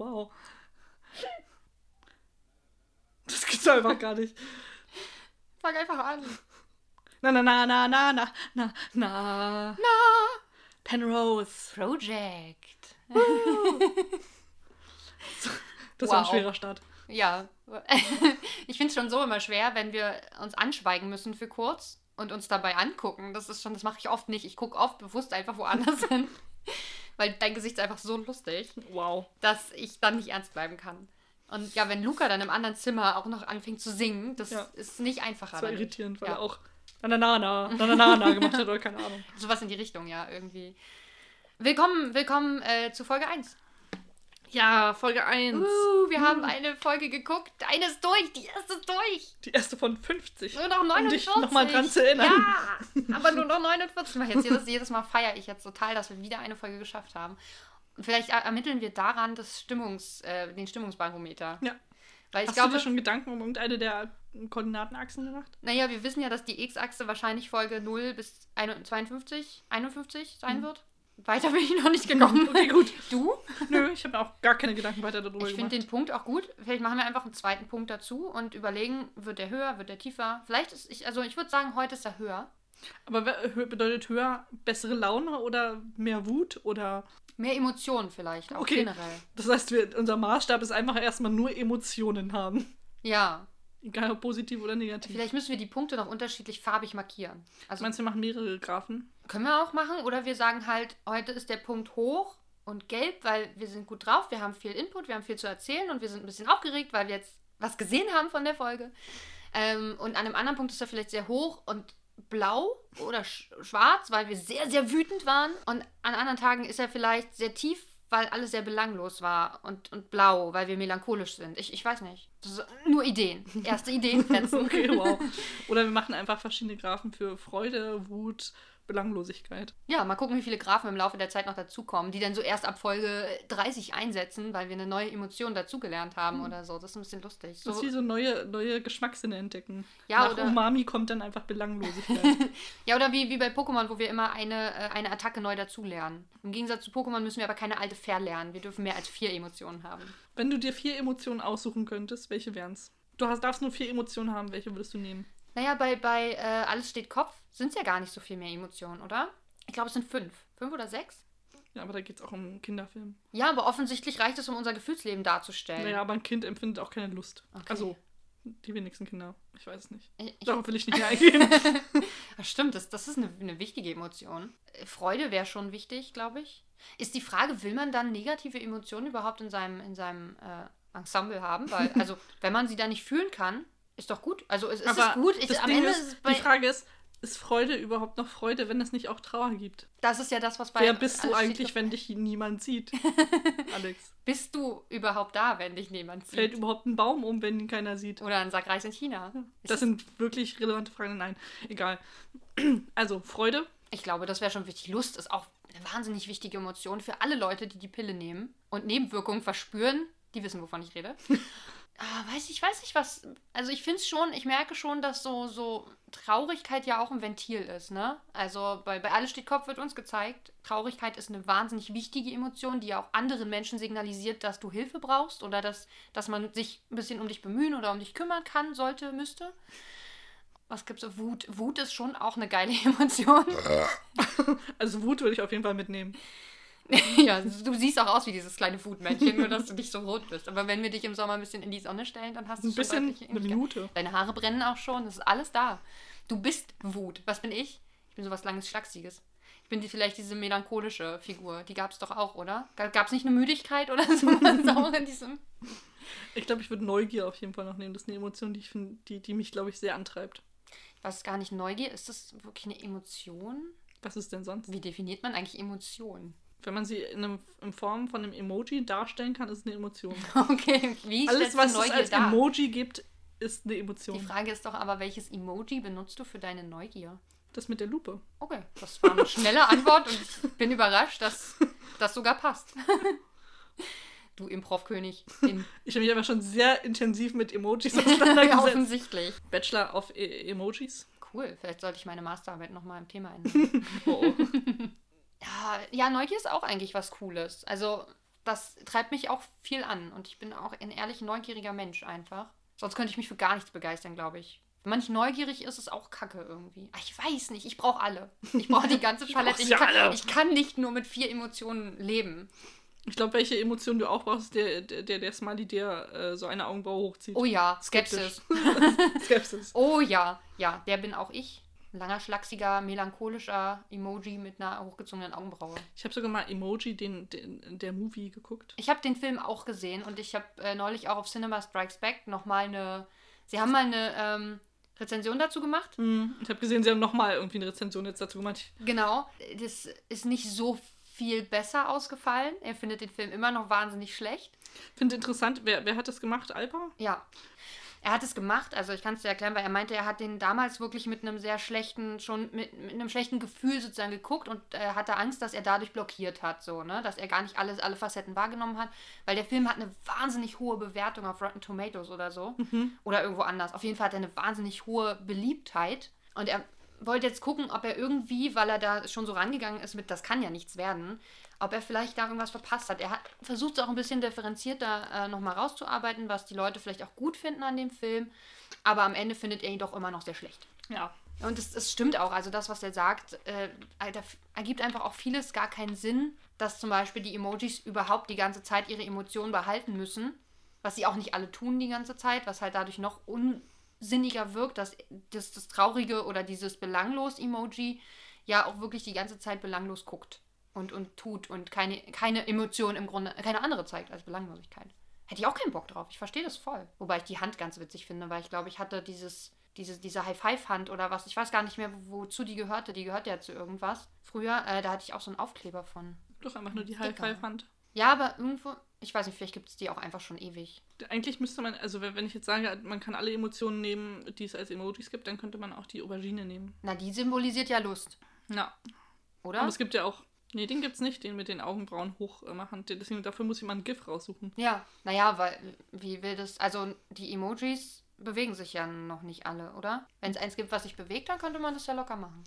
wow. Das gibt's einfach gar nicht. Fang einfach an. Na, na, na, na, na, na, na, na. Na. Penrose. Project. Das war ein Wow. schwerer Start. Ja. ich finde es schon so immer schwer, wenn wir uns anschweigen müssen für kurz und uns dabei angucken. Das ist schon, das mache ich oft nicht. Ich gucke oft bewusst einfach woanders hin. Weil dein Gesicht ist einfach so lustig, Wow. dass ich dann nicht ernst bleiben kann. Und ja, wenn Luca dann im anderen Zimmer auch noch anfängt zu singen, das Ja. ist nicht einfacher. Das war irritierend, weil Ja. er auch na, na, na, na, na, na, na, na gemacht hat oder keine Ahnung. Sowas in die Richtung, ja, irgendwie. Willkommen, willkommen äh, zu Folge 1. Ja, Folge 1. Uh, wir haben eine Folge geguckt. Eine ist durch, die erste ist durch. Die erste von 50. Nur noch Um 49. dich noch mal dran zu erinnern. Ja, aber nur noch 49. Mach Jetzt jedes, jedes Mal feiere ich jetzt total, dass wir wieder eine Folge geschafft haben. Vielleicht er- ermitteln wir daran das Stimmungs, äh, den Stimmungsbarometer. Ja. Weil ich Hast du glaube, dir schon Gedanken um irgendeine der Koordinatenachsen gemacht? naja, wir wissen ja, dass die X-Achse wahrscheinlich Folge 0 bis 51, 52, 51 sein Mhm. wird. Weiter bin ich noch nicht gekommen. Okay, gut. Du? Nö, ich habe mir auch gar keine Gedanken weiter darüber Ich finde gemacht. den Punkt auch gut. Vielleicht machen wir einfach einen zweiten Punkt dazu und überlegen, wird der höher, wird der tiefer. Vielleicht ist ich, also ich würde sagen, heute ist er höher. Aber bedeutet höher bessere Laune oder mehr Wut oder Mehr Emotionen vielleicht, auch Okay. generell. das heißt, wir, unser Maßstab ist einfach erstmal nur Emotionen haben. Ja. Egal ob positiv oder negativ. Vielleicht müssen wir die Punkte noch unterschiedlich farbig markieren. Also Meinst du, wir machen mehrere Graphen? Können wir auch machen oder wir sagen halt, heute ist der Punkt hoch und gelb, weil wir sind gut drauf, wir haben viel Input, wir haben viel zu erzählen und wir sind ein bisschen aufgeregt, weil wir jetzt was gesehen haben von der Folge. Ähm, und an einem anderen Punkt ist er vielleicht sehr hoch und blau oder sch schwarz, weil wir sehr, sehr wütend waren. Und an anderen Tagen ist er vielleicht sehr tief, weil alles sehr belanglos war. Und, und blau, weil wir melancholisch sind. Ich, ich weiß nicht. Das ist nur Ideen. Erste Ideen fetzen. Okay, wow. Oder wir machen einfach verschiedene Graphen für Freude, Wut, Belanglosigkeit. Ja, mal gucken, wie viele Graphen im Laufe der Zeit noch dazukommen, die dann so erst ab Folge 30 einsetzen, weil wir eine neue Emotion dazugelernt haben oder so. Das ist ein bisschen lustig. Das ist So, wie so neue, neue Geschmackssinne entdecken. Ja, Nach oder- Umami kommt dann einfach Belanglosigkeit. ja, oder wie, wie bei Pokémon, wo wir immer eine, äh, eine Attacke neu dazulernen. Im Gegensatz zu Pokémon müssen wir aber keine alte verlernen. Wir dürfen mehr als vier Emotionen haben. Wenn du dir vier Emotionen aussuchen könntest, welche wären's? Du hast, darfst nur vier Emotionen haben, welche würdest du nehmen? Naja, bei, bei äh, Alles steht Kopf sind es ja gar nicht so viel mehr Emotionen, oder? Ich glaube, es sind fünf. Fünf oder sechs? Ja, aber da geht's auch um Kinderfilm. Ja, aber offensichtlich reicht es, um unser Gefühlsleben darzustellen. Naja, aber ein Kind empfindet auch keine Lust. Okay. Also, die wenigsten Kinder. Ich weiß es nicht. Ich, ich, Darauf will ich nicht eingehen. Ja, stimmt, das, das ist eine, eine wichtige Emotion. Äh, Freude wäre schon wichtig, glaube ich. Ist die Frage, will man dann negative Emotionen überhaupt in seinem, in seinem äh, Ensemble haben? Weil, also, wenn man sie dann nicht fühlen kann, ist doch gut. Also, es, es ist gut. Ich, das am Ding Ende ist, ist es die Frage ist, ist Freude überhaupt noch Freude, wenn es nicht auch Trauer gibt? das ist ja das, was bei. Wer bist du eigentlich, wenn dich niemand sieht? Alex. Bist du überhaupt da, wenn dich niemand sieht? Fällt überhaupt ein Baum um, wenn ihn keiner sieht? Oder ein Sack Reis in China? Ist Das sind wirklich relevante Fragen. Nein, egal. Also, Freude. Ich glaube, das wäre schon wichtig. Lust ist auch eine wahnsinnig wichtige Emotion für alle Leute, die die Pille nehmen und Nebenwirkungen verspüren. Die wissen, wovon ich rede. ah, weiß ich, weiß nicht was. Also ich finde es schon, ich merke schon, dass so, so Traurigkeit ja auch ein Ventil ist, ne? Also bei, bei Alles steht Kopf wird uns gezeigt, Traurigkeit ist eine wahnsinnig wichtige Emotion, die ja auch anderen Menschen signalisiert, dass du Hilfe brauchst oder dass, dass man sich ein bisschen um dich bemühen oder um dich kümmern kann, sollte, müsste. Was gibt's? Wut. Wut ist schon auch eine geile Emotion. Also, Wut würde ich auf jeden Fall mitnehmen. ja, du siehst auch aus wie dieses kleine Wutmännchen, nur dass du nicht so rot bist. Aber wenn wir dich im Sommer ein bisschen in die Sonne stellen, dann hast du Ein bisschen, eine. Minute. Deine Haare brennen auch schon, das ist alles da. Du bist Wut. Was bin ich? Ich bin sowas langes, schlachsiges. Ich bin die, vielleicht diese melancholische Figur. Die gab es doch auch, oder? Gab es nicht eine Müdigkeit oder auch in diesem... Ich glaube, ich würde Neugier auf jeden Fall noch nehmen. Das ist eine Emotion, die, ich find, die, die mich, glaube ich, sehr antreibt. Ich weiß gar nicht, Neugier, ist das wirklich eine Emotion? Was ist denn sonst? Wie definiert man eigentlich Emotion? Wenn man sie in, einem, in Form von einem Emoji darstellen kann, ist es eine Emotion. Okay, wie Alles, was es als dar? Emoji gibt, ist eine Die Emotion. Frage ist doch aber, welches Emoji benutzt du für deine Neugier? Das mit der Lupe. Okay, das war eine schnelle Antwort und ich bin überrascht, dass das sogar passt. Du Improv-König. Ich habe mich aber schon sehr intensiv mit Emojis auseinandergesetzt. offensichtlich. Bachelor auf e Emojis. Cool, vielleicht sollte ich meine Masterarbeit nochmal im Thema ändern. Oh, oh. Ja, ja, Neugier ist auch eigentlich was Cooles. Also, das treibt mich auch viel an. Und ich bin auch ein ehrlich neugieriger Mensch einfach. Sonst könnte ich mich für gar nichts begeistern, glaube ich. Wenn man nicht neugierig ist, ist auch kacke irgendwie. Ah, ich weiß nicht, ich brauche alle. Ich brauche die ganze Palette. Ich, ja kann, ich kann nicht nur mit vier Emotionen leben. Ich glaube, welche Emotion du auch brauchst, der, der, der, der Smiley dir äh, so eine Augenbraue hochzieht. Oh ja, Skeptisch. Skepsis. Skepsis. Oh ja, ja, der bin auch ich. Langer, schlachsiger, melancholischer Emoji mit einer hochgezogenen Augenbraue. Ich habe sogar mal Emoji, den, den, der Movie geguckt. Ich habe den Film auch gesehen und ich habe äh, neulich auch auf Cinema Strikes Back nochmal eine. Sie haben mal eine ähm, Rezension dazu gemacht. Mhm. Ich habe gesehen, sie haben nochmal irgendwie eine Rezension jetzt dazu gemacht. Genau. Das ist nicht so viel besser ausgefallen. Er findet den Film immer noch wahnsinnig schlecht. Finde interessant, wer, wer hat das gemacht? Alpa? Ja. Er hat es gemacht, also ich kann es dir erklären, weil er meinte, er hat den damals wirklich mit einem sehr schlechten, schon mit, mit einem schlechten Gefühl sozusagen geguckt und äh, hatte Angst, dass er dadurch blockiert hat, so, ne? Dass er gar nicht alles, alle Facetten wahrgenommen hat, weil der Film hat eine wahnsinnig hohe Bewertung auf Rotten Tomatoes oder so. Oder irgendwo anders. Auf jeden Fall hat er eine wahnsinnig hohe Beliebtheit. Und er wollte jetzt gucken, ob er irgendwie, weil er da schon so rangegangen ist mit, das kann ja nichts werden, ob er vielleicht da irgendwas verpasst hat. Er hat versucht es auch ein bisschen differenzierter äh, nochmal rauszuarbeiten, was die Leute vielleicht auch gut finden an dem Film. Aber am Ende findet er ihn doch immer noch sehr schlecht. Ja. Und es, es stimmt auch. Also das, was er sagt, äh, da ergibt einfach auch vieles gar keinen Sinn, dass zum Beispiel die Emojis überhaupt die ganze Zeit ihre Emotionen behalten müssen. Was sie auch nicht alle tun die ganze Zeit, was halt dadurch noch unsinniger wirkt, dass das, das traurige oder dieses belanglos-Emoji ja auch wirklich die ganze Zeit belanglos guckt und, und tut und keine, keine Emotion im Grunde, keine andere zeigt als Belanglosigkeit. Hätte ich auch keinen Bock drauf. Ich verstehe das voll. Wobei ich die Hand ganz witzig finde, weil ich glaube, ich hatte dieses, diese, diese High-Five-Hand oder was. Ich weiß gar nicht mehr, wozu die gehörte. Die gehörte ja zu irgendwas. Früher, äh, da hatte ich auch so einen Aufkleber von. Doch einfach nur die. High-Five-Hand. Ja, aber irgendwo, ich weiß nicht, vielleicht gibt es die auch einfach schon ewig. Eigentlich müsste man, also wenn ich jetzt sage, man kann alle Emotionen nehmen, die es als Emojis gibt, dann könnte man auch die Aubergine nehmen. Na, die symbolisiert ja Lust, Ja. oder? Aber es gibt ja auch. Nee, den gibt's nicht, den mit den Augenbrauen hoch äh, machen. Deswegen, dafür muss jemand ein GIF raussuchen. Ja, naja, weil, wie will das, also die Emojis bewegen sich ja noch nicht alle, oder? Wenn es eins gibt, was sich bewegt, dann könnte man das ja locker machen.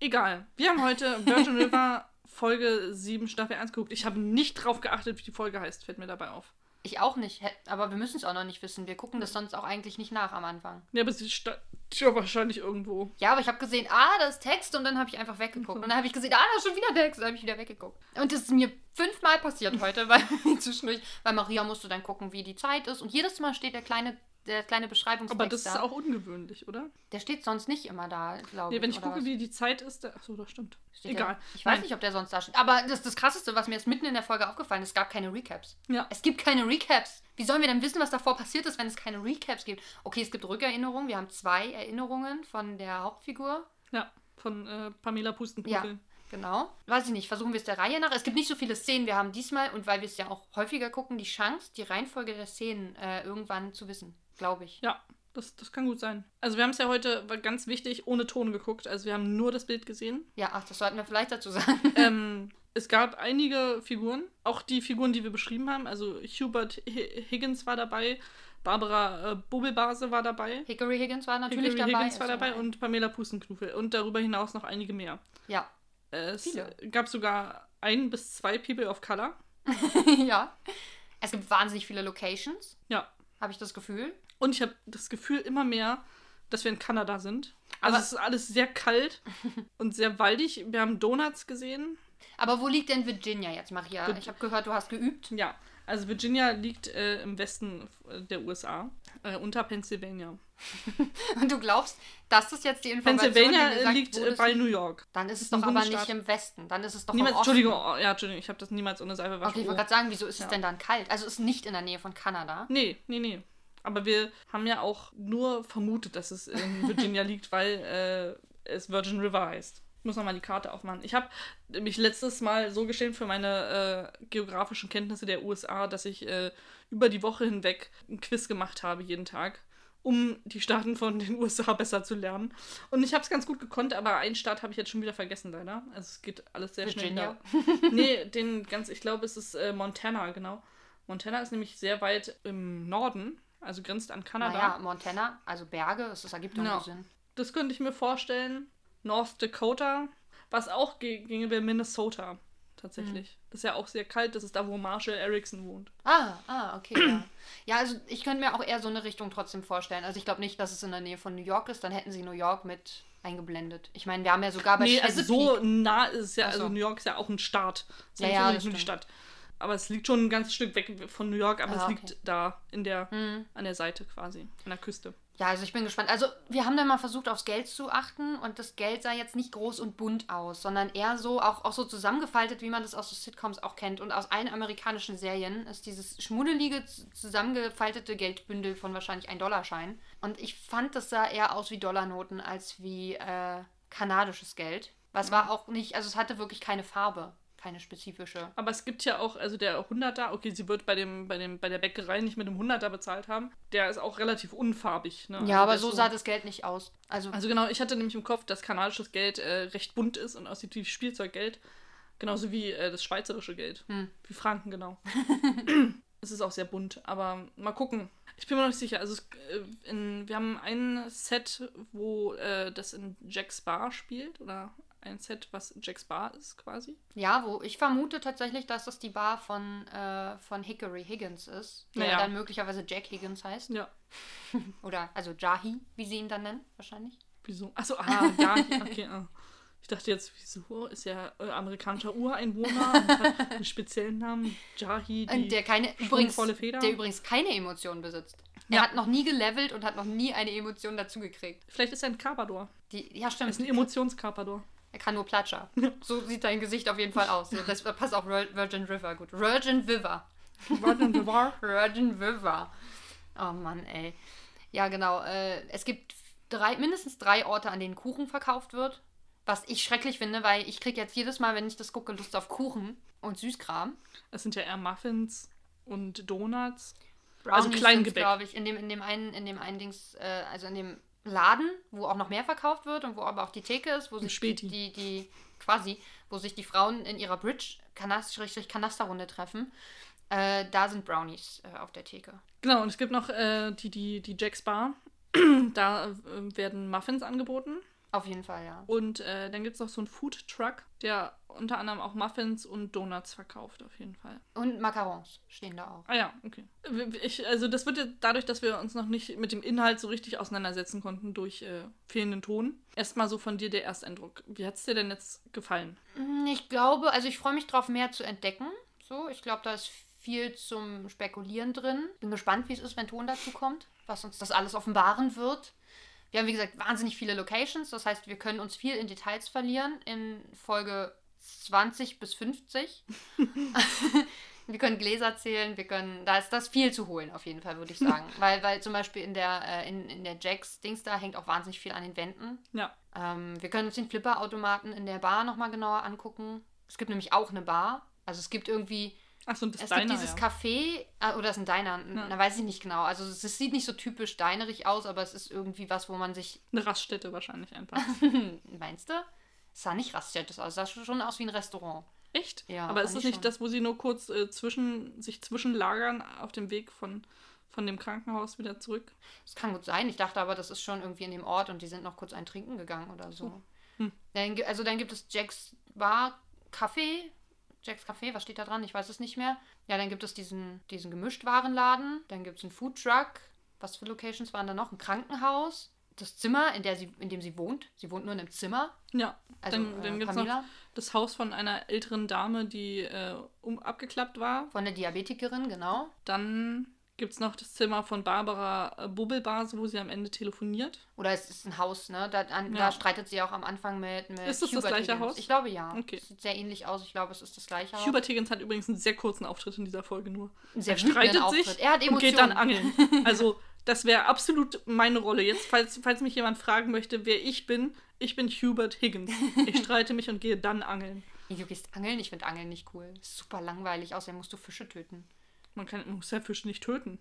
Egal. Wir haben heute Virgin River Folge 7 Staffel 1 geguckt. Ich habe nicht drauf geachtet, wie die Folge heißt, fällt mir dabei auf. Ich auch nicht, aber wir müssen es auch noch nicht wissen. Wir gucken das sonst auch eigentlich nicht nach am Anfang. Ja, aber sie steht wahrscheinlich irgendwo. Ja, aber ich habe gesehen, ah, da ist Text und dann habe ich einfach weggeguckt. Und dann habe ich gesehen, ah, da ist schon wieder Text, dann habe ich wieder weggeguckt. Und das ist mir fünfmal passiert heute, weil zwischendurch, weil Maria musste dann gucken, wie die Zeit ist. Und jedes Mal steht der kleine, der kleine Beschreibungstext Aber das ist da. auch ungewöhnlich, oder? Der steht sonst nicht immer da, glaube Nee, ich. wenn ich gucke, was? wie die Zeit ist. Da, achso, das stimmt. Steht Egal. Der, ich weiß Nein. nicht, ob der sonst da steht. Aber das, das Krasseste, was mir jetzt mitten in der Folge aufgefallen ist, es gab keine Recaps. Ja. Es gibt keine Recaps. Wie sollen wir denn wissen, was davor passiert ist, wenn es keine Recaps gibt? Okay, es gibt Rückerinnerungen. Wir haben zwei Erinnerungen von der Hauptfigur. Ja, von äh, Pamela Ja, Pustenkugel. Genau. Weiß ich nicht. Versuchen wir es der Reihe nach. Es gibt nicht so viele Szenen. Wir haben diesmal, und weil wir es ja auch häufiger gucken, die Chance, die Reihenfolge der Szenen äh, irgendwann zu wissen. Glaube ich. Ja, das, das kann gut sein. Also wir haben es ja heute, ganz wichtig, ohne Ton geguckt. Also wir haben nur das Bild gesehen. Ja, ach, das sollten wir vielleicht dazu sagen. ähm, es gab einige Figuren, auch die Figuren, die wir beschrieben haben. Also Hubert Hi- Higgins war dabei, Barbara äh, Bubbelbase war dabei. Hickory Higgins war natürlich Hickory dabei. Higgins war also, dabei und Pamela Pustenknuffel. Und darüber hinaus noch einige mehr. Ja. Es Viele. gab sogar ein bis zwei People of Color. ja. Es gibt wahnsinnig viele Locations, Ja. habe ich das Gefühl. Und ich habe das Gefühl immer mehr, dass wir in Kanada sind. Also Aber- es ist alles sehr kalt und sehr waldig. Wir haben Donuts gesehen. Aber wo liegt denn Virginia jetzt, Maria? Ich habe gehört, du hast geübt. Ja, also Virginia liegt äh, im Westen äh, der USA, äh, unter Pennsylvania. Und du glaubst, das ist jetzt die Information, Pennsylvania die dir äh, sagt, liegt das bei? New York. Dann ist es doch aber nicht im Westen. Dann ist es doch Niemals, im Osten. Entschuldigung, oh, ja, Entschuldigung, ich habe das niemals ohne Seife waschen. Okay, ich wollte gerade sagen, wieso ist Ja. es denn dann kalt? Also es ist nicht in der Nähe von Kanada. Nee, nee, nee. Aber wir haben ja auch nur vermutet, dass es in Virginia liegt, weil äh, es Virgin River heißt. Ich muss nochmal die Karte aufmachen. Ich habe mich letztes Mal so geschämt für meine äh, geografischen Kenntnisse der USA, dass ich äh, über die Woche hinweg ein Quiz gemacht habe, jeden Tag, um die Staaten von den USA besser zu lernen. Und ich habe es ganz gut gekonnt, aber einen Staat habe ich jetzt schon wieder vergessen, leider. Also es geht alles sehr Virginia? schnell. nee, den ganz, ich glaube, es ist äh, Montana, genau. Montana ist nämlich sehr weit im Norden, also grenzt an Kanada. Naja, Montana, also Berge, das ergibt Ja. nur Sinn. Das könnte ich mir vorstellen. North Dakota, was auch ge- ginge, wäre Minnesota. Tatsächlich. Das ist ja auch sehr kalt. Das ist da, wo Marshall Erickson wohnt. Ah, ah, okay. Ja. ja, also ich könnte mir auch eher so eine Richtung trotzdem vorstellen. Also ich glaube nicht, dass es in der Nähe von New York ist. Dann hätten sie New York mit eingeblendet. Ich meine, wir haben ja sogar bei Nee, also so nah ist es ja, Ach so. also New York ist ja auch ein Staat. Es ist Ja, nicht ja, das nur die. Stadt. Aber es liegt schon ein ganzes Stück weg von New York, aber Ah, es okay. liegt da in der, Hm. an der Seite quasi, an der Küste. Ja, also ich bin gespannt. Also wir haben dann mal versucht, aufs Geld zu achten und das Geld sah jetzt nicht groß und bunt aus, sondern eher so, auch, auch so zusammengefaltet, wie man das aus so Sitcoms auch kennt. Und aus allen amerikanischen Serien ist dieses schmuddelige, zusammengefaltete Geldbündel von wahrscheinlich 1-Dollarschein. Und ich fand, das sah eher aus wie Dollarnoten als wie äh, kanadisches Geld. Was war auch nicht, also es hatte wirklich keine Farbe, keine spezifische. Aber es gibt ja auch, also der 100er, okay, sie wird bei, dem, bei, dem, bei der Bäckerei nicht mit dem 100er bezahlt haben. Der ist auch relativ unfarbig. Ne? Also Ja, aber der ist so sah das Geld nicht aus. Also, Also genau, ich hatte nämlich im Kopf, dass kanadisches Geld äh, recht bunt ist und aussieht wie Spielzeuggeld. Genauso wie äh, das schweizerische Geld. Hm. Wie Franken, genau. es ist auch sehr bunt, aber mal gucken. Ich bin mir noch nicht sicher. Also es, äh, in, wir haben ein Set, wo äh, das in Jack's Bar spielt. Oder ein Set, was Jack's Bar ist quasi. Ja, wo ich vermute tatsächlich, dass das die Bar von, äh, von Hickory Higgins ist, der Naja. dann möglicherweise Jack Higgins heißt. Ja. Oder also Jahi, wie sie ihn dann nennen, wahrscheinlich. Wieso? Achso, ah, ja, okay. Ah. Ich dachte jetzt, wieso? Ist ja äh, amerikanischer Ureinwohner und hat einen speziellen Namen. Jahi, die Und der keine übrigens, Feder. der übrigens keine Emotionen besitzt. Er Ja. hat noch nie gelevelt und hat noch nie eine Emotion dazugekriegt. Vielleicht ist er ein Carpador. Die, ja, Er ist stimmt. ein Emotionscarpador. Er kann nur Platscher. So sieht dein Gesicht auf jeden Fall aus. So, das passt auch Vir- Virgin River gut. Virgin River. Virgin River. Virgin River. Oh Mann, ey. Ja, genau. Äh, es gibt drei, mindestens drei Orte, an denen Kuchen verkauft wird. Was ich schrecklich finde, weil ich kriege jetzt jedes Mal, wenn ich das gucke, Lust auf Kuchen und Süßkram. Es sind ja eher Muffins und Donuts. Brownies Also Kleingebäck. glaube ich, in dem, in dem einen, in dem einen Dings, äh, also in dem Laden, wo auch noch mehr verkauft wird und wo aber auch die Theke ist, wo sich die, die, die, quasi, wo sich die Frauen in ihrer Bridge Kanas Kanasterrunde treffen. Äh, da sind Brownies äh, auf der Theke. Genau, und es gibt noch äh, die, die, die Jack's Bar. da äh, werden Muffins angeboten. Auf jeden Fall, ja. Und äh, dann gibt es noch so einen Food Truck, der unter anderem auch Muffins und Donuts verkauft, auf jeden Fall. Und Macarons stehen da auch. Ah ja, okay. Ich, also das wird ja dadurch, dass wir uns noch nicht mit dem Inhalt so richtig auseinandersetzen konnten durch äh, fehlenden Ton. Erstmal so von dir der Ersteindruck. Wie hat es dir denn jetzt gefallen? Mm, Ich glaube, also ich freue mich drauf, mehr zu entdecken. So, ich glaube, da ist viel zum Spekulieren drin. Bin gespannt, wie es ist, wenn Ton dazu kommt, was uns das alles offenbaren wird. Wir haben, wie gesagt, wahnsinnig viele Locations. Das heißt, wir können uns viel in Details verlieren in Folge 20 bis 50. wir können Gläser zählen, wir können, da ist das viel zu holen, auf jeden Fall, würde ich sagen. weil, weil zum Beispiel in der, äh, in, in der Jacks Dings da hängt auch wahnsinnig viel an den Wänden. Ja. Ähm, wir können uns den Flipperautomaten in der Bar nochmal genauer angucken. Es gibt nämlich auch eine Bar. Also es gibt irgendwie, Achso, und das es Diner, gibt dieses ja. Café, äh, oder es ist ein Diner, Ja. da weiß ich nicht genau. Also es, es sieht nicht so typisch dinerig aus, aber es ist irgendwie was, wo man sich, Eine Raststätte wahrscheinlich einfach. meinst du? Es sah nicht Raststättes aus, es sah schon aus wie ein Restaurant. Echt? Ja, Aber ist das ich nicht schon. das, wo sie nur kurz äh, zwischen, sich zwischenlagern auf dem Weg von, von dem Krankenhaus wieder zurück? Das kann gut sein. Ich dachte aber, das ist schon irgendwie in dem Ort und die sind noch kurz ein Trinken gegangen oder so. Hm. Dann, also dann gibt es Jacks Bar, Kaffee. Jacks Café, was steht da dran? Ich weiß es nicht mehr. Ja, dann gibt es diesen, diesen Gemischtwarenladen. Dann gibt es einen Foodtruck. Was für Locations waren da noch? Ein Krankenhaus. Das Zimmer, in, der sie, in dem sie wohnt. Sie wohnt nur in einem Zimmer. Ja. Also dann dann äh, gibt es noch das Haus von einer älteren Dame, die äh, um, abgeklappt war. von der Diabetikerin, genau. Dann gibt es noch das Zimmer von Barbara äh, Bubbelbase, wo sie am Ende telefoniert. Oder es ist ein Haus, ne? Da, an, Ja. da streitet sie auch am Anfang mit, mit Ist das das gleiche Higgins. Haus? Ich glaube ja. Okay. Sieht sehr ähnlich aus. Ich glaube, es ist das gleiche Haus. Hubert Higgins hat übrigens einen sehr kurzen Auftritt in dieser Folge nur. Sehr er streitet Auftritt. sich Er hat und geht dann Emotionen. angeln. Also, das wäre absolut meine Rolle. Jetzt, falls, falls mich jemand fragen möchte, wer ich bin, ich bin Hubert Higgins. Ich streite mich und gehe dann angeln. Du gehst angeln? Ich finde Angeln nicht cool. Super langweilig. Außerdem musst du Fische töten. Man, kann, muss ja Fische nicht töten.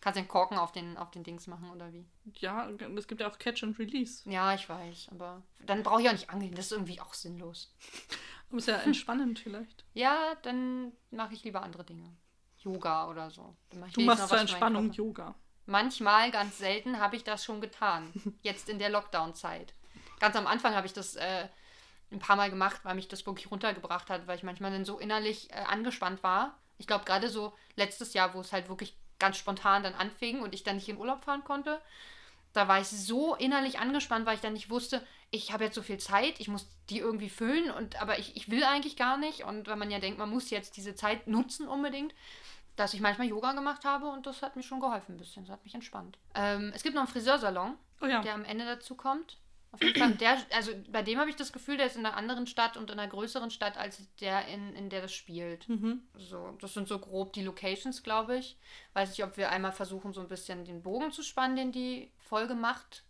Kannst den Korken auf den, auf den Dings machen oder wie? Ja, es gibt ja auch Catch and Release. Ja, ich weiß. Aber dann brauche ich auch nicht angeln. Das ist irgendwie auch sinnlos. Aber ist ja entspannend vielleicht. Ja, dann mache ich lieber andere Dinge. Yoga oder so. Du machst zur Entspannung. Yoga. Manchmal, ganz selten, habe ich das schon getan. Jetzt in der Lockdown-Zeit. Ganz am Anfang habe ich das, äh, ein paar Mal gemacht, weil mich das wirklich runtergebracht hat, weil ich manchmal dann so innerlich äh, angespannt war. Ich glaube, gerade so letztes Jahr, wo es halt wirklich ganz spontan dann anfing und ich dann nicht in Urlaub fahren konnte, da war ich so innerlich angespannt, weil ich dann nicht wusste, ich habe jetzt so viel Zeit, ich muss die irgendwie füllen und aber ich, ich will eigentlich gar nicht. Und wenn man ja denkt, man muss jetzt diese Zeit nutzen unbedingt, dass ich manchmal Yoga gemacht habe und das hat mir schon geholfen ein bisschen. Das hat mich entspannt. Ähm, es gibt noch einen Friseursalon, Oh ja. der am Ende dazu kommt. Auf jeden Fall, der, also bei dem habe ich das Gefühl, der ist in einer anderen Stadt und in einer größeren Stadt als der, in, in der das spielt. Mhm. So, das sind so grob die Locations, glaube ich. Weiß nicht, ob wir einmal versuchen, so ein bisschen den Bogen zu spannen, den die Folge macht.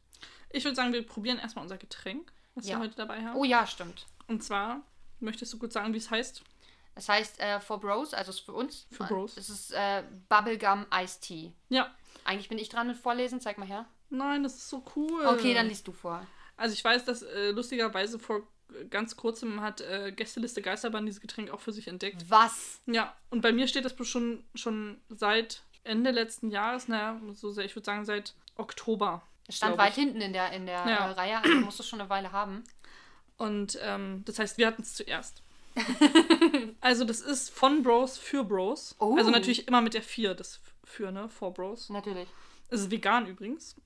Ich würde sagen, wir probieren erstmal unser Getränk, was Ja. wir heute dabei haben. Oh ja, stimmt. Und zwar, möchtest du gut sagen, wie es heißt? Das heißt, äh, for Bros, also ist für uns. Für Bros. Es ist äh, Bubblegum Iced Tea. Ja. Eigentlich bin ich dran mit Vorlesen, zeig mal her. Nein, das ist so cool. Okay, dann liest du vor. Also ich weiß, dass äh, lustigerweise vor ganz kurzem hat äh, Gästeliste Geisterbahn dieses Getränk auch für sich entdeckt. Was? Ja, und bei mir steht das schon, schon seit Ende letzten Jahres, naja, so sehr, ich würde sagen seit Oktober. Es stand weit ich. hinten in der, in der Ja. äh, Reihe, also musst du schon eine Weile haben. Und ähm, das heißt, wir hatten es zuerst. also das ist von Bros für Bros. Oh. Also natürlich immer mit der 4, das für, ne? For Bros. Natürlich. Es ist vegan übrigens.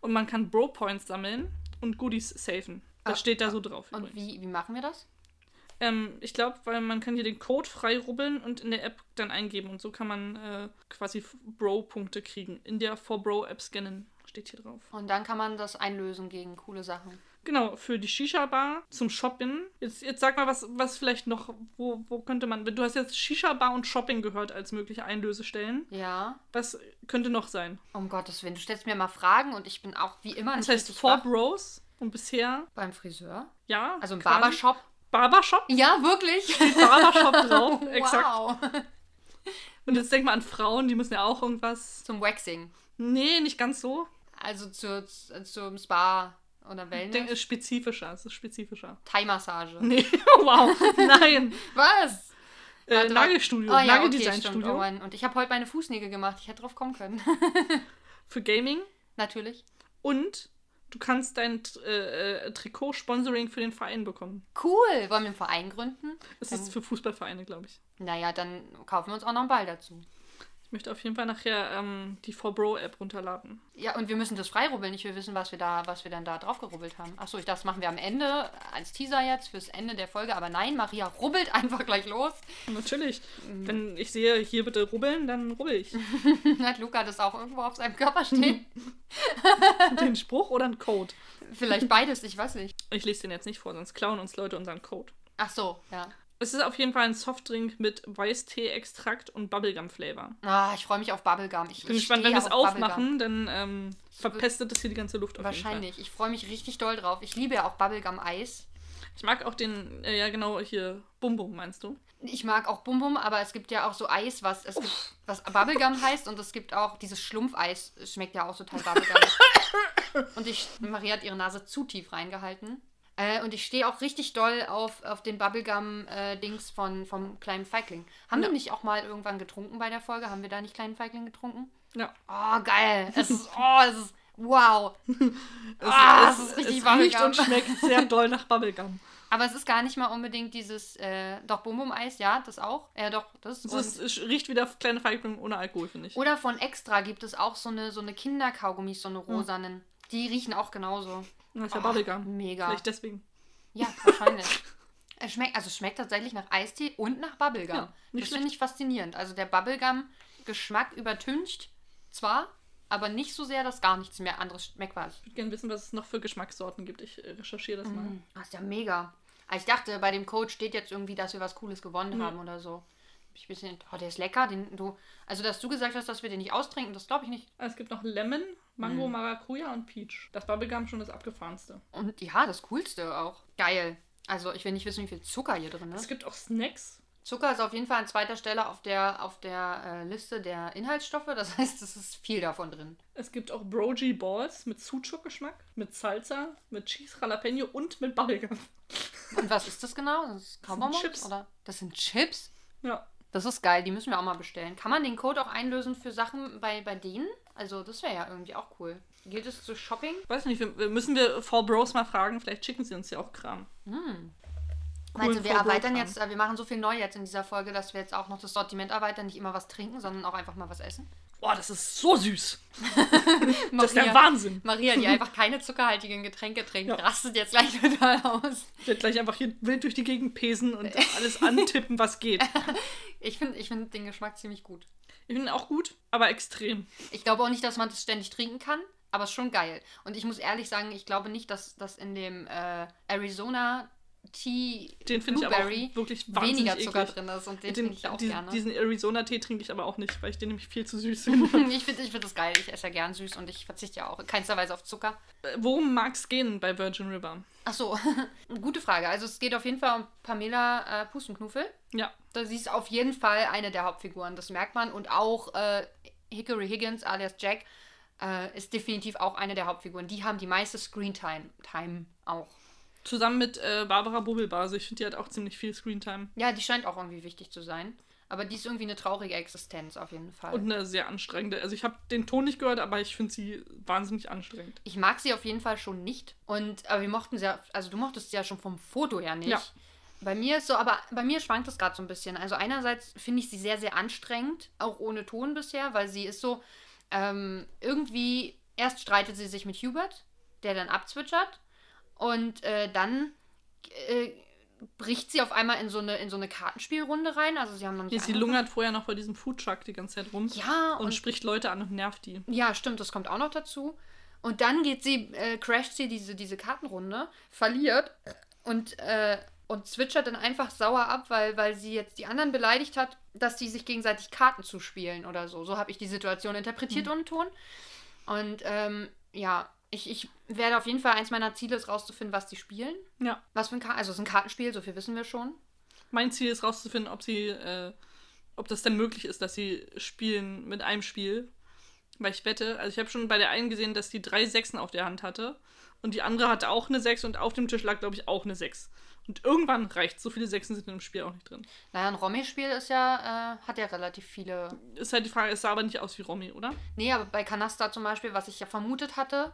Und man kann Bro-Points sammeln und Goodies safen. Das Ah, steht da so drauf Und übrigens. wie, wie machen wir das? Ähm, ich glaube, weil man kann hier den Code frei rubbeln und in der App dann eingeben und so kann man äh, quasi Bro-Punkte kriegen. In der For Bro-App scannen steht hier drauf. Und dann kann man das einlösen gegen coole Sachen. Genau, für die Shisha-Bar zum Shoppen. Jetzt, jetzt sag mal, was, was vielleicht noch, wo, wo könnte man, du hast jetzt Shisha-Bar und Shopping gehört als mögliche Einlösestellen. Ja. Was könnte noch sein? Um Gottes Willen, du stellst mir mal Fragen und ich bin auch wie immer Das nicht heißt richtig For wach. Bros und bisher, beim Friseur. ja. Also im quasi- Barbershop. Barbershop? Ja, wirklich. Barbershop drauf, exakt. Wow. Und jetzt denk mal an Frauen, die müssen ja auch irgendwas. Zum Waxing. Nee, nicht ganz so. Also zu, zu, zum Spa oder Ich denke, es Wellness. ist spezifischer. Es ist spezifischer. Thai-Massage. Nee, wow. Nein. Was? Äh. Nagelstudio. Oh ja, okay. Nageldesign-Studio. Oh Mann. Und ich habe heute meine Fußnägel gemacht. Ich hätte drauf kommen können. für Gaming. Natürlich. Und du kannst dein äh, äh, Trikot-Sponsoring für den Verein bekommen. Cool. Wollen wir einen Verein gründen? Das ist für Fußballvereine, glaube ich. Naja, dann kaufen wir uns auch noch einen Ball dazu. Ich möchte auf jeden Fall nachher ähm, die 4Bro-App runterladen. Ja, und wir müssen das freirubbeln. Ich will wissen, was wir da, was wir dann da drauf gerubbelt haben. Achso, ich dachte, das machen wir am Ende als Teaser jetzt fürs Ende der Folge. Aber nein, Maria rubbelt einfach gleich los. Natürlich. Mhm. Wenn ich sehe, hier bitte rubbeln, dann rubbel ich. Hat Luca das auch irgendwo auf seinem Körper stehen? den Spruch oder einen Code. Vielleicht beides, ich weiß nicht. Ich lese den jetzt nicht vor, sonst klauen uns Leute unseren Code. Ach so, ja. Es ist auf jeden Fall ein Softdrink mit Weißtee-Extrakt und Bubblegum-Flavor. Ah, ich freue mich auf Bubblegum. Ich, bin gespannt, wenn wir es auf aufmachen, dann ähm, verpestet es hier die ganze Luft auf jeden Fall. Wahrscheinlich. Ich freue mich richtig doll drauf. Ich liebe ja auch Bubblegum-Eis. Ich mag auch den, äh, ja genau, hier, Bum Bum, meinst du? Ich mag auch Bum Bum, aber es gibt ja auch so Eis, was es gibt, was Bubblegum heißt und es gibt auch dieses Schlumpfeis, es schmeckt ja auch total Bubblegum. und ich, Maria hat ihre Nase zu tief reingehalten. Äh, und ich stehe auch richtig doll auf, auf den Bubblegum-Dings von vom kleinen Feigling. Haben Ja. wir nicht auch mal irgendwann getrunken bei der Folge? Haben wir da nicht kleinen Feigling getrunken? Ja. Oh, geil. Es ist, oh, es ist, wow. Es, Ah, es, es ist richtig es riecht und schmeckt sehr doll nach Bubblegum. Aber es ist gar nicht mal unbedingt dieses, äh, doch Bum Eis, ja, das auch. Ja, doch, das. Es, ist, es riecht wieder kleine Feigling ohne Alkohol, finde ich. Oder von Extra gibt es auch so eine, so eine Kinderkaugummis, so eine rosanen. Die riechen auch genauso. Das ist ja Oh, Bubblegum. mega. Vielleicht deswegen. Ja, wahrscheinlich. es schmeckt, also es schmeckt tatsächlich nach Eistee und nach Bubblegum. Ja, das finde ich faszinierend. Also der Bubblegum-Geschmack übertüncht zwar, aber nicht so sehr, dass gar nichts mehr anderes schmeckbar ist. Ich würde gerne wissen, was es noch für Geschmackssorten gibt. Ich äh, recherchiere das mal. Das ist ja mega. Aber ich dachte, bei dem Code steht jetzt irgendwie, dass wir was Cooles gewonnen haben oder so. Ich bisschen, oh, der ist lecker. Den, du, also, dass du gesagt hast, dass wir den nicht austrinken, das glaube ich nicht. Es gibt noch Lemon, Mhm. Mango, Maracuja und Peach. Das Bubblegum schon das abgefahrenste. Und ja, das Coolste auch. Geil. Also, ich will nicht wissen, wie viel Zucker hier drin Es ist. gibt auch Snacks. Zucker ist auf jeden Fall an zweiter Stelle auf der, auf der äh, Liste der Inhaltsstoffe. Das heißt, es ist viel davon drin. Es gibt auch Brogy Balls mit Sucuk-Geschmack, mit Salsa, mit Cheese Jalapeno und mit Bubblegum. Und was ist das genau? Das ist Kaubonbons? Chips. Oder? Das sind Chips? Ja. Das ist geil, die müssen wir auch mal bestellen. Kann man den Code auch einlösen für Sachen bei, bei denen? Also das wäre ja irgendwie auch cool. Gilt es zu Shopping? Weiß nicht, wir, müssen wir Four Bros mal fragen, vielleicht schicken sie uns ja auch Kram. Hm. Meinst du, wir erweitern jetzt, äh, wir machen so viel neu jetzt in dieser Folge, dass wir jetzt auch noch das Sortiment erweitern, nicht immer was trinken, sondern auch einfach mal was essen? Boah, das ist so süß. Das ist der Wahnsinn. Maria, die einfach keine zuckerhaltigen Getränke trinkt, Ja. rastet jetzt gleich total aus. Ich werde gleich einfach hier wild durch die Gegend pesen und alles antippen, was geht. Ich finde ich find den Geschmack ziemlich gut. Ich finde auch gut, aber extrem. Ich glaube auch nicht, dass man das ständig trinken kann, aber es ist schon geil. Und ich muss ehrlich sagen, ich glaube nicht, dass das in dem äh, Arizona Tea Den ich Blueberry auch wirklich weniger Zucker eklig. drin ist und den Den, finde ich auch die- gerne. Diesen Arizona-Tee trinke ich aber auch nicht, weil ich den nämlich viel zu süß finde. ich finde ich find das geil. Ich esse ja gern süß und ich verzichte ja auch in keinster Weise auf Zucker. Äh, Worum mag es gehen bei Virgin River? Ach so, gute Frage. Also es geht auf jeden Fall um Pamela äh, Pustenknuffel. Ja, Da sie ist auf jeden Fall eine der Hauptfiguren, das merkt man. Und auch äh, Hickory Higgins alias Jack äh, ist definitiv auch eine der Hauptfiguren. Die haben die meiste Screentime Time auch. zusammen mit äh, Barbara Bubbelbase. Ich finde, die hat auch ziemlich viel Screentime. Ja, die scheint auch irgendwie wichtig zu sein. Aber die ist irgendwie eine traurige Existenz auf jeden Fall. Und eine sehr anstrengende. Also ich habe den Ton nicht gehört, aber ich finde sie wahnsinnig anstrengend. ich mag sie auf jeden Fall schon nicht. Und aber wir mochten sie ja, also du mochtest sie ja schon vom Foto her nicht. Ja. Bei mir ist so, aber bei mir schwankt das gerade so ein bisschen. Also einerseits finde ich sie sehr, sehr anstrengend, auch ohne Ton bisher, weil sie ist so, ähm, irgendwie, erst streitet sie sich mit Hubert, der dann abzwitschert. Und äh, dann äh, bricht sie auf einmal in so eine, in so eine Kartenspielrunde rein. Also sie haben noch nicht Hier, sie lungert vorher noch bei diesem Foodtruck die ganze Zeit rum Ja, und, und spricht Leute an und nervt die. Ja, stimmt, das kommt auch noch dazu. Und dann geht sie, äh, crasht sie diese, diese Kartenrunde, verliert und, äh, und zwitschert dann einfach sauer ab, weil, weil sie jetzt die anderen beleidigt hat, dass die sich gegenseitig Karten zuspielen oder so. So habe ich die Situation interpretiert ohne Ton. Und ähm, ja, ich, ich werde auf jeden Fall eins meiner Ziele ist rauszufinden, was die spielen. Ja. Was für ein Karten, also es ist ein Kartenspiel, so viel wissen wir schon. Mein Ziel ist rauszufinden, ob sie, äh, ob das denn möglich ist, dass sie spielen mit einem Spiel. Weil ich wette, also ich habe schon bei der einen gesehen, dass die drei Sechsen auf der Hand hatte. Und die andere hatte auch eine Sechs und auf dem Tisch lag, glaube ich, auch eine Sechs. Und irgendwann reicht So viele Sechsen sind im Spiel auch nicht drin. Naja, ein Romy-Spiel ist ja, äh, hat ja relativ viele Ist halt die Frage, es sah aber nicht aus wie Romy, oder? Nee, aber bei Kanasta zum Beispiel, was ich ja vermutet hatte,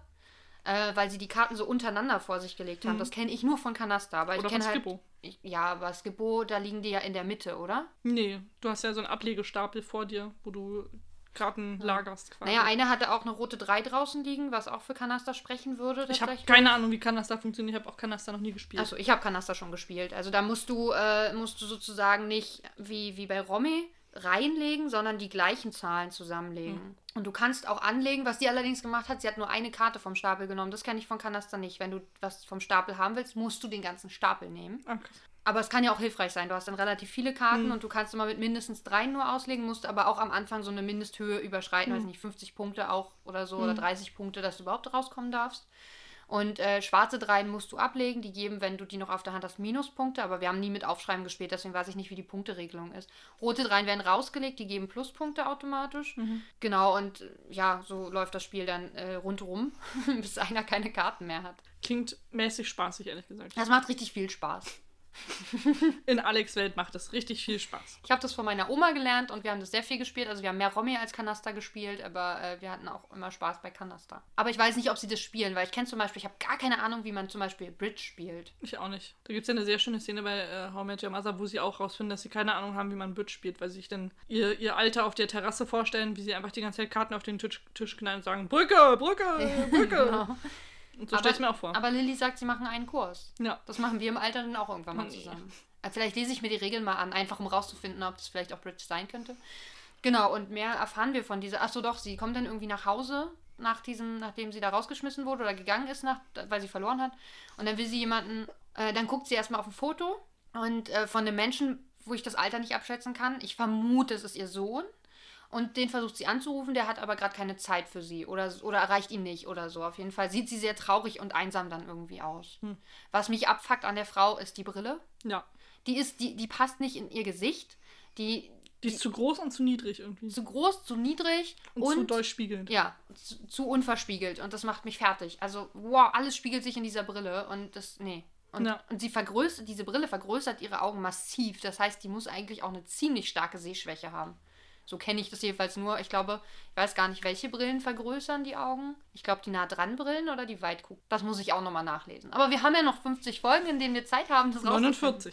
äh, weil sie die Karten so untereinander vor sich gelegt haben. Mhm. Das kenne ich nur von Kanasta. Aber Oder ich kenne von halt. Ich, ja, aber Skippo, da liegen die ja in der Mitte, oder? Nee, du hast ja so einen Ablegestapel vor dir, wo du Karten lagerst quasi. Naja, eine hatte auch eine rote 3 draußen liegen, was auch für Kanasta sprechen würde. ich habe keine Ahnung, wie Kanasta funktioniert. Ich habe auch Kanasta noch nie gespielt. Achso, ich habe Kanasta schon gespielt. Also da musst du, äh, musst du sozusagen nicht wie, wie bei Romy reinlegen, sondern die gleichen Zahlen zusammenlegen. Hm. Und du kannst auch anlegen, was sie allerdings gemacht hat, sie hat nur eine Karte vom Stapel genommen. Das kenne ich von Kanasta nicht. Wenn du was vom Stapel haben willst, musst du den ganzen Stapel nehmen. Ah, krass. Aber es kann ja auch hilfreich sein. Du hast dann relativ viele Karten Hm. und du kannst immer mit mindestens drei nur auslegen, musst aber auch am Anfang so eine Mindesthöhe überschreiten, Hm. weiß nicht, 50 Punkte auch oder so oder 30 Punkte, dass du überhaupt rauskommen darfst. Und äh, schwarze Dreien musst du ablegen. Die geben, wenn du die noch auf der Hand hast, Minuspunkte. Aber wir haben nie mit Aufschreiben gespielt, deswegen weiß ich nicht, wie die Punkteregelung ist. Rote Dreien werden rausgelegt, die geben Pluspunkte automatisch. Mhm. Genau, und äh, ja, so läuft das Spiel dann äh, rundherum, bis einer keine Karten mehr hat. Klingt mäßig spaßig, ehrlich gesagt. Das macht richtig viel Spaß. In Alex Welt macht es richtig viel Spaß. Ich habe das von meiner Oma gelernt und wir haben das sehr viel gespielt. Also wir haben mehr Romy als Kanasta gespielt, aber äh, wir hatten auch immer Spaß bei Kanasta. Aber ich weiß nicht, ob sie das spielen, weil ich kenne zum Beispiel, ich habe gar keine Ahnung, wie man zum Beispiel Bridge spielt. Ich auch nicht. Da gibt es ja eine sehr schöne Szene bei äh, How Met Your Mother, wo sie auch rausfinden, dass sie keine Ahnung haben, wie man Bridge spielt, weil sie sich dann ihr, ihr Alter auf der Terrasse vorstellen, wie sie einfach die ganze Zeit Karten auf den Tisch, Tisch knallen und sagen, Brücke, Brücke, Brücke. Genau. Und so stell ich mir auch vor. Aber Lilly sagt, sie machen einen Kurs. ja. Das machen wir im Alter dann auch irgendwann mal Nee. zusammen. Äh, Vielleicht lese ich mir die Regeln mal an, einfach um rauszufinden, ob das vielleicht auch Bridge sein könnte. Genau, und mehr erfahren wir von dieser. Achso, doch, sie kommt dann irgendwie nach Hause, nach diesem, nachdem sie da rausgeschmissen wurde oder gegangen ist, nach, weil sie verloren hat. Und dann will sie jemanden, äh, dann guckt sie erstmal auf ein Foto und äh, von einem Menschen, wo ich das Alter nicht abschätzen kann. Ich vermute, es ist ihr Sohn. Und den versucht sie anzurufen, der hat aber gerade keine Zeit für sie oder, oder erreicht ihn nicht oder so. Auf jeden Fall sieht sie sehr traurig und einsam dann irgendwie aus. Hm. Was mich abfuckt an der Frau ist die Brille. Ja. Die ist, die, die passt nicht in ihr Gesicht. Die, Die ist zu groß und zu niedrig irgendwie. zu groß, zu niedrig und, und, zu doll spiegelnd. ja, zu, zu unverspiegelt. Und das macht mich fertig. Also, wow, alles spiegelt sich in dieser Brille und das, nee. Und, Ja. und sie vergrößert, diese Brille vergrößert ihre Augen massiv. Das heißt, die muss eigentlich auch eine ziemlich starke Sehschwäche haben. So kenne ich das jedenfalls nur. Ich glaube, ich weiß gar nicht, welche Brillen vergrößern die Augen. Ich glaube, die nah dran Brillen oder die weit gucken. Das muss ich auch nochmal nachlesen. Aber wir haben ja noch 50 Folgen, in denen wir Zeit haben, das 49.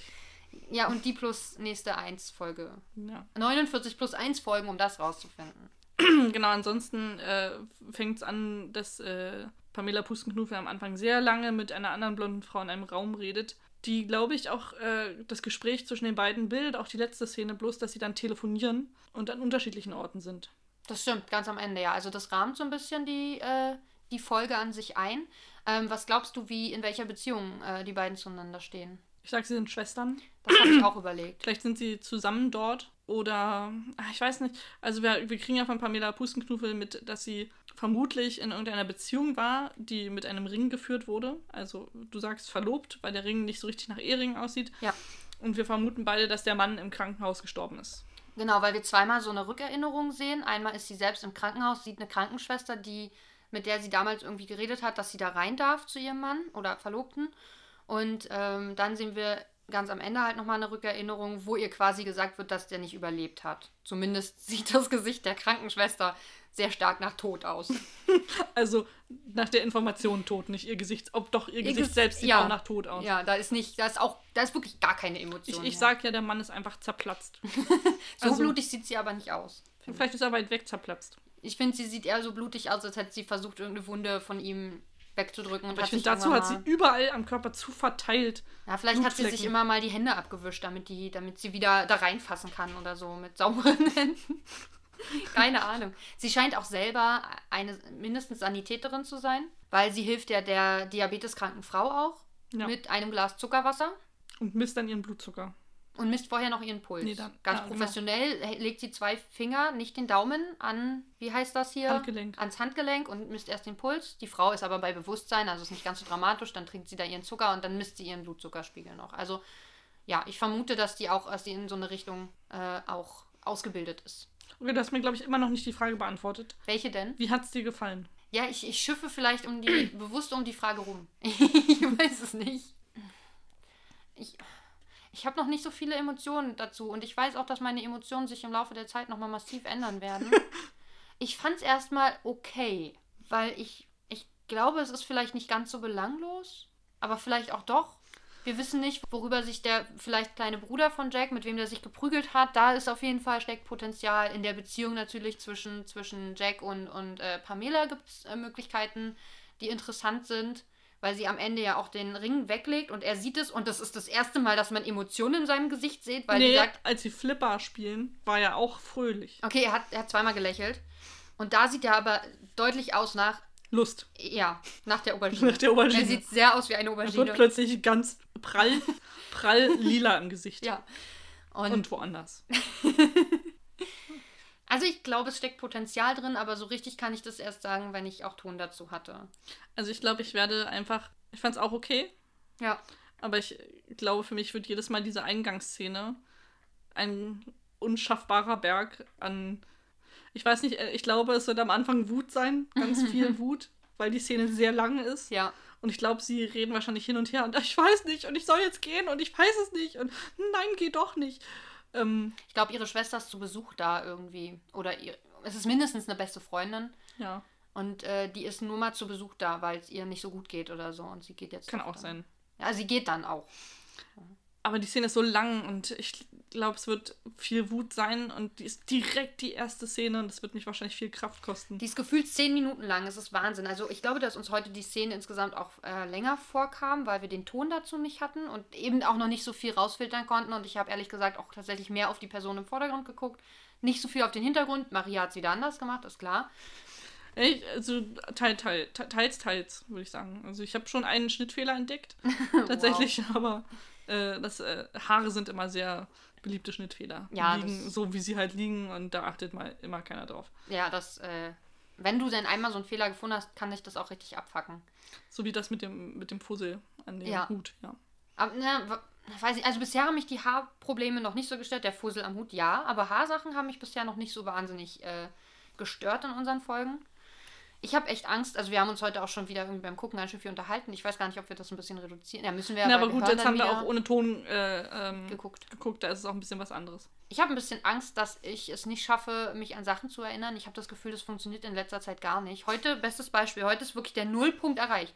Ja, und die plus nächste 1 Folge. Ja. 49 plus 1 Folgen, um das rauszufinden. Genau, ansonsten äh, fängt es an, dass äh, Pamela Pustenknufe am Anfang sehr lange mit einer anderen blonden Frau in einem Raum redet, die, glaube ich, auch äh, das Gespräch zwischen den beiden bildet, auch die letzte Szene, bloß dass sie dann telefonieren und an unterschiedlichen Orten sind. Das stimmt, ganz am Ende, ja. Also das rahmt so ein bisschen die, äh, die Folge an sich ein. Ähm, was glaubst du, wie in welcher Beziehung äh, die beiden zueinander stehen? Ich sage, sie sind Schwestern. Das habe ich auch überlegt. Vielleicht sind sie zusammen dort oder ah, ich weiß nicht. Also wir, wir kriegen ja von Pamela Pustenknuffel mit, dass sie vermutlich in irgendeiner Beziehung war, die mit einem Ring geführt wurde. Also du sagst verlobt, weil der Ring nicht so richtig nach Ehering aussieht. Ja. Und wir vermuten beide, dass der Mann im Krankenhaus gestorben ist. Genau, weil wir zweimal so eine Rückerinnerung sehen. Einmal ist sie selbst im Krankenhaus, sieht eine Krankenschwester, die, mit der sie damals irgendwie geredet hat, dass sie da rein darf zu ihrem Mann oder Verlobten. Und ähm, dann sehen wir ganz am Ende halt nochmal eine Rückerinnerung, wo ihr quasi gesagt wird, dass der nicht überlebt hat. Zumindest sieht das Gesicht der Krankenschwester sehr stark nach Tod aus. Also nach der Information tot, nicht ihr Gesicht. Ob doch ihr, Gesicht Ges- selbst sieht ja. auch nach Tod aus. Ja, da ist nicht, da ist auch, da ist wirklich gar keine Ich, Emotion. ich mehr. sag ja, der Mann ist einfach zerplatzt. so also- blutig sieht sie aber nicht aus. Vielleicht ist er weit weg zerplatzt. Ich finde, sie sieht eher so blutig aus, als hätte sie versucht, irgendeine Wunde von ihm wegzudrücken. Und ich finde, dazu hat sie überall am Körper zu verteilt. Ja, vielleicht hat sie sich immer mal die Hände abgewischt, damit, die, damit sie wieder da reinfassen kann oder so mit sauberen Händen. Keine Ahnung. Sie scheint auch selber eine mindestens Sanitäterin zu sein, weil sie hilft ja der diabeteskranken Frau auch Ja. mit einem Glas Zuckerwasser Und misst dann ihren Blutzucker. und misst vorher noch ihren Puls. Nee, dann- Ganz ja, genau. professionell he- legt sie zwei Finger, nicht den Daumen, an, wie heißt das hier? Handgelenk. Ans Handgelenk und misst erst den Puls. Die Frau ist aber bei Bewusstsein, also ist nicht ganz so dramatisch. Dann trinkt sie da ihren Zucker und dann misst sie ihren Blutzuckerspiegel noch. Also ja, ich vermute, dass die auch, dass die in so eine Richtung äh, auch ausgebildet ist. Okay, du hast mir, glaube ich, immer noch nicht die Frage beantwortet. Welche denn? Wie hat es dir gefallen? Ja, ich, ich schiffe vielleicht um die, bewusst um die Frage rum. ich weiß es nicht. Ich, ich habe noch nicht so viele Emotionen dazu und ich weiß auch, dass meine Emotionen sich im Laufe der Zeit nochmal massiv ändern werden. ich fand es erstmal okay, weil ich, ich glaube, es ist vielleicht nicht ganz so belanglos, aber vielleicht auch doch. Wir wissen nicht, worüber sich der vielleicht kleine Bruder von Jack, mit wem der sich geprügelt hat, da ist auf jeden Fall steckt Potenzial. In der Beziehung natürlich zwischen, zwischen Jack und, und äh, Pamela gibt es äh, Möglichkeiten, die interessant sind, weil sie am Ende ja auch den Ring weglegt und er sieht es und das ist das erste Mal, dass man Emotionen in seinem Gesicht sieht, weil nee, sie sagt, als sie Flipper spielen, war er auch fröhlich. okay, er hat, er hat zweimal gelächelt. Und da sieht er aber deutlich aus nach, Lust. ja, nach der Aubergine. Nach der Aubergine. Er sieht sehr aus wie eine Er wird Aubergine. plötzlich ganz prall, prall lila im Gesicht. Ja. Und, Und woanders. also ich glaube, es steckt Potenzial drin, aber so richtig kann ich das erst sagen, wenn ich auch Ton dazu hatte. Also ich glaube, ich werde einfach. Ich fand es auch okay, Ja. aber ich glaube, für mich wird jedes Mal diese Eingangsszene ein unschaffbarer Berg an. Ich weiß nicht, äh, ich glaube, es wird am Anfang Wut sein, ganz viel Wut, weil die Szene sehr lang ist. Ja. Und ich glaube, sie reden wahrscheinlich hin und her und ich weiß nicht und ich soll jetzt gehen und ich weiß es nicht und nein, geh doch nicht. Ähm, Ich glaube, ihre Schwester ist zu Besuch da irgendwie. Oder ihr, es ist mindestens eine beste Freundin. ja, Und äh, die ist nur mal zu Besuch da, weil es ihr nicht so gut geht oder so. Und sie geht jetzt. kann auch dann. sein. Ja, sie geht dann auch. Aber die Szene ist so lang und ich glaube, es wird viel Wut sein und die ist direkt die erste Szene und es wird mich wahrscheinlich viel Kraft kosten. Die ist gefühlt zehn Minuten lang. Es ist Wahnsinn. Also ich glaube, dass uns heute die Szene insgesamt auch äh, länger vorkam, weil wir den Ton dazu nicht hatten und eben auch noch nicht so viel rausfiltern konnten. Und ich habe ehrlich gesagt auch tatsächlich mehr auf die Person im Vordergrund geguckt. Nicht so viel auf den Hintergrund. Maria hat es wieder anders gemacht, ist klar. Ich, also teil, teil, te- teils, teils, würde ich sagen. Also ich habe schon einen Schnittfehler entdeckt, tatsächlich, aber äh, das, äh, Haare sind immer sehr beliebte Schnittfehler. Ja, liegen so, wie sie halt liegen und da achtet mal immer keiner drauf. Ja, das, äh, wenn du denn einmal so einen Fehler gefunden hast, kann dich das auch richtig abfacken. So wie das mit dem, mit dem Fussel an dem Ja. Hut, ja. Aber, wa- weiß ich, also bisher haben mich die Haarprobleme noch nicht so gestört. Der Fussel am Hut, ja. Aber Haarsachen haben mich bisher noch nicht so wahnsinnig äh, gestört in unseren Folgen. Ich habe echt Angst, also wir haben uns heute auch schon wieder irgendwie beim Gucken ganz schön viel unterhalten. Ich weiß gar nicht, ob wir das ein bisschen reduzieren. Ja, müssen wir Ja, weil aber gut, jetzt dann haben wir auch ohne Ton äh, ähm, geguckt. geguckt, da ist es auch ein bisschen was anderes. Ich habe ein bisschen Angst, dass ich es nicht schaffe, mich an Sachen zu erinnern. Ich habe das Gefühl, das funktioniert in letzter Zeit gar nicht. Heute, bestes Beispiel, heute ist wirklich der Nullpunkt erreicht.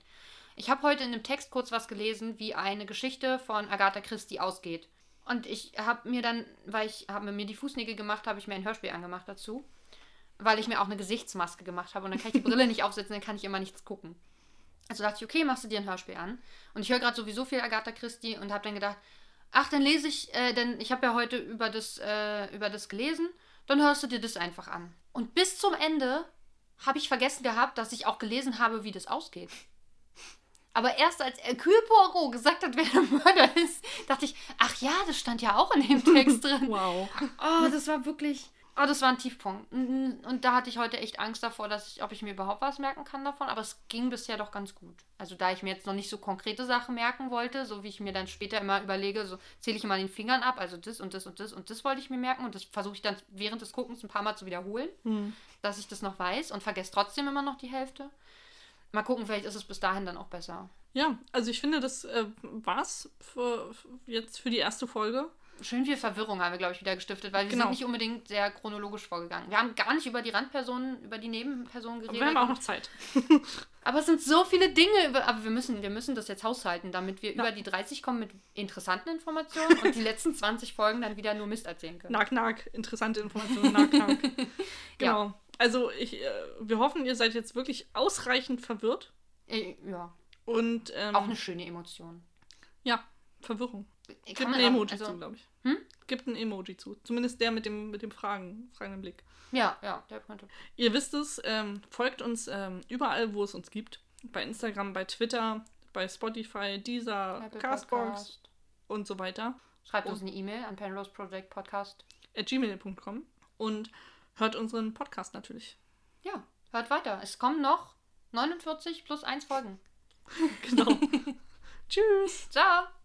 Ich habe heute in einem Text kurz was gelesen, wie eine Geschichte von Agatha Christie ausgeht. Und ich habe mir dann, weil ich habe mir die Fußnägel gemacht, habe ich mir ein Hörspiel angemacht dazu. Weil ich mir auch eine Gesichtsmaske gemacht habe und dann kann ich die Brille nicht aufsetzen, dann kann ich immer nichts gucken. Also dachte ich, okay, machst du dir ein Hörspiel an. Und ich höre gerade sowieso viel Agatha Christie und habe dann gedacht, ach, dann lese ich, äh, denn ich habe ja heute über das, äh, über das gelesen, dann hörst du dir das einfach an. Und bis zum Ende habe ich vergessen gehabt, dass ich auch gelesen habe, wie das ausgeht. Aber erst als Hercule Poirot gesagt hat, wer der Mörder ist, dachte ich, ach ja, das stand ja auch in dem Text drin. Wow. Oh, das war wirklich. Oh, das war ein Tiefpunkt. Und und da hatte ich heute echt Angst davor, dass ich, ob ich mir überhaupt was merken kann davon. Aber es ging bisher doch ganz gut. Also da ich mir jetzt noch nicht so konkrete Sachen merken wollte, so wie ich mir dann später immer überlege, so zähle ich immer den Fingern ab, also das und das und das und das wollte ich mir merken und das versuche ich dann während des Guckens ein paar Mal zu wiederholen, Hm. dass ich das noch weiß und vergesse trotzdem immer noch die Hälfte. Mal gucken, vielleicht ist es bis dahin dann auch besser. Ja, also ich finde, das äh, war's für jetzt für die erste Folge. Schön viel Verwirrung haben wir, glaube ich, wieder gestiftet, weil wir Genau. sind nicht unbedingt sehr chronologisch vorgegangen. Wir haben gar nicht über die Randpersonen, über die Nebenpersonen Aber geredet. wir haben auch noch Zeit. Aber es sind so viele Dinge, aber wir müssen, wir müssen das jetzt haushalten, damit wir Ja. über die 30 kommen mit interessanten Informationen und die letzten 20 Folgen dann wieder nur Mist erzählen können. Nack, nack, interessante Informationen, nack, nack. genau. Also ich, äh, wir hoffen, ihr seid jetzt wirklich ausreichend verwirrt. Äh, Ja, Und ähm, auch eine schöne Emotion. ja, Verwirrung. Kann man Emoji also- glaube ich. Hm? Gibt ein Emoji zu. Zumindest der mit dem, mit dem Fragen, fragenden Blick. Ja, ja, der könnte. Ihr wisst es, ähm, folgt uns ähm, überall, wo es uns gibt. Bei Instagram, bei Twitter, bei Spotify, Deezer, Apple Castbox Podcast. und so weiter. Schreibt uns eine E-Mail an Penrose Project Podcast. At gmail.com und hört unseren Podcast natürlich. Ja, hört weiter. Es kommen noch 49 plus 1 Folgen. Genau. Tschüss. Ciao!